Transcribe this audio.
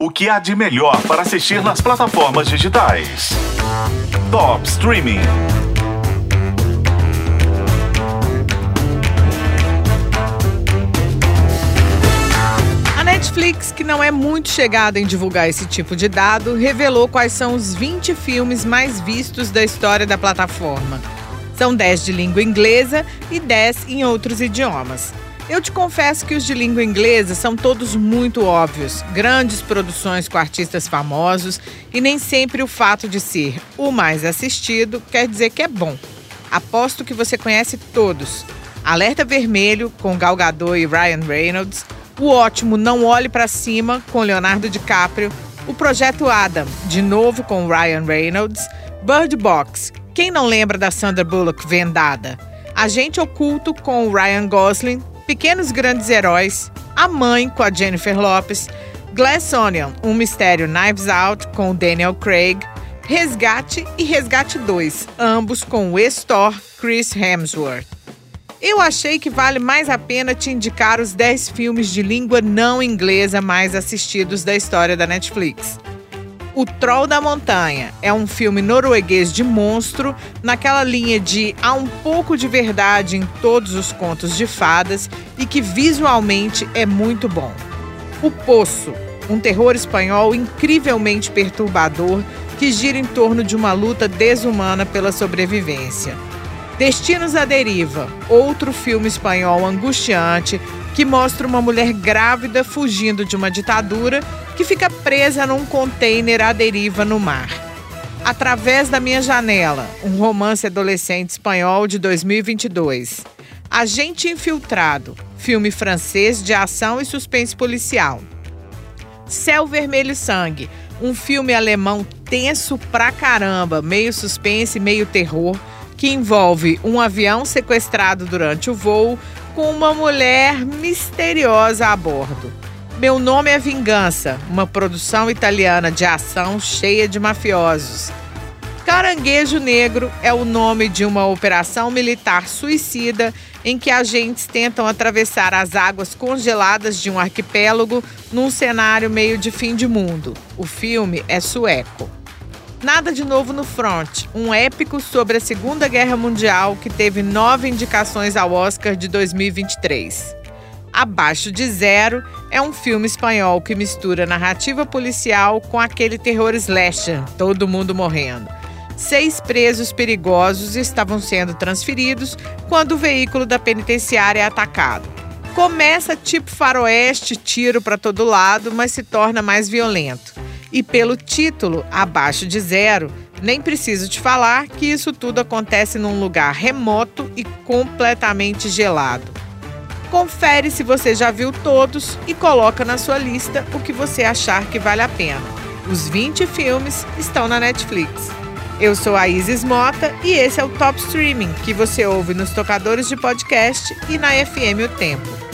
O que há de melhor para assistir nas plataformas digitais? Top Streaming. A Netflix, que não é muito chegada em divulgar esse tipo de dado, revelou quais são os 20 filmes mais vistos da história da plataforma. São 10 de língua inglesa e 10 em outros idiomas. Eu te confesso que os de língua inglesa são todos muito óbvios, grandes produções com artistas famosos e nem sempre o fato de ser o mais assistido quer dizer que é bom. Aposto que você conhece todos. Alerta Vermelho com Gal Gadot e Ryan Reynolds, o ótimo Não Olhe para Cima com Leonardo DiCaprio, o Projeto Adam, de novo com Ryan Reynolds, Bird Box, quem não lembra da Sandra Bullock vendada? Agente Oculto com Ryan Gosling, Pequenos Grandes Heróis, A Mãe com a Jennifer Lopes, Glass Onion, Um Mistério Knives Out com Daniel Craig, Resgate e Resgate 2, ambos com o ex-Thor Chris Hemsworth. Eu achei que vale mais a pena te indicar os 10 filmes de língua não inglesa mais assistidos da história da Netflix. O Troll da Montanha é um filme norueguês de monstro, naquela linha de há um pouco de verdade em todos os contos de fadas e que visualmente é muito bom. O Poço, um terror espanhol incrivelmente perturbador que gira em torno de uma luta desumana pela sobrevivência. Destinos à Deriva, outro filme espanhol angustiante que mostra uma mulher grávida fugindo de uma ditadura que fica presa num container à deriva no mar. Através da Minha Janela, um romance adolescente espanhol de 2022. Agente Infiltrado, filme francês de ação e suspense policial. Céu Vermelho Sangue, um filme alemão tenso pra caramba, meio suspense, meio terror, que envolve um avião sequestrado durante o voo com uma mulher misteriosa a bordo. Meu Nome é Vingança, uma produção italiana de ação cheia de mafiosos. Caranguejo Negro é o nome de uma operação militar suicida em que agentes tentam atravessar as águas congeladas de um arquipélago num cenário meio de fim de mundo. O filme é sueco. Nada de Novo no Front, um épico sobre a Segunda Guerra Mundial que teve nove indicações ao Oscar de 2023. Abaixo de Zero é um filme espanhol que mistura narrativa policial com aquele terror slasher, todo mundo morrendo. Seis presos perigosos estavam sendo transferidos quando o veículo da penitenciária é atacado. Começa tipo faroeste, tiro para todo lado, mas se torna mais violento. E pelo título, Abaixo de Zero, nem preciso te falar que isso tudo acontece num lugar remoto e completamente gelado. Confere se você já viu todos e coloca na sua lista o que você achar que vale a pena. Os 20 filmes estão na Netflix. Eu sou a Isis Mota e esse é o Top Streaming que você ouve nos tocadores de podcast e na FM O Tempo.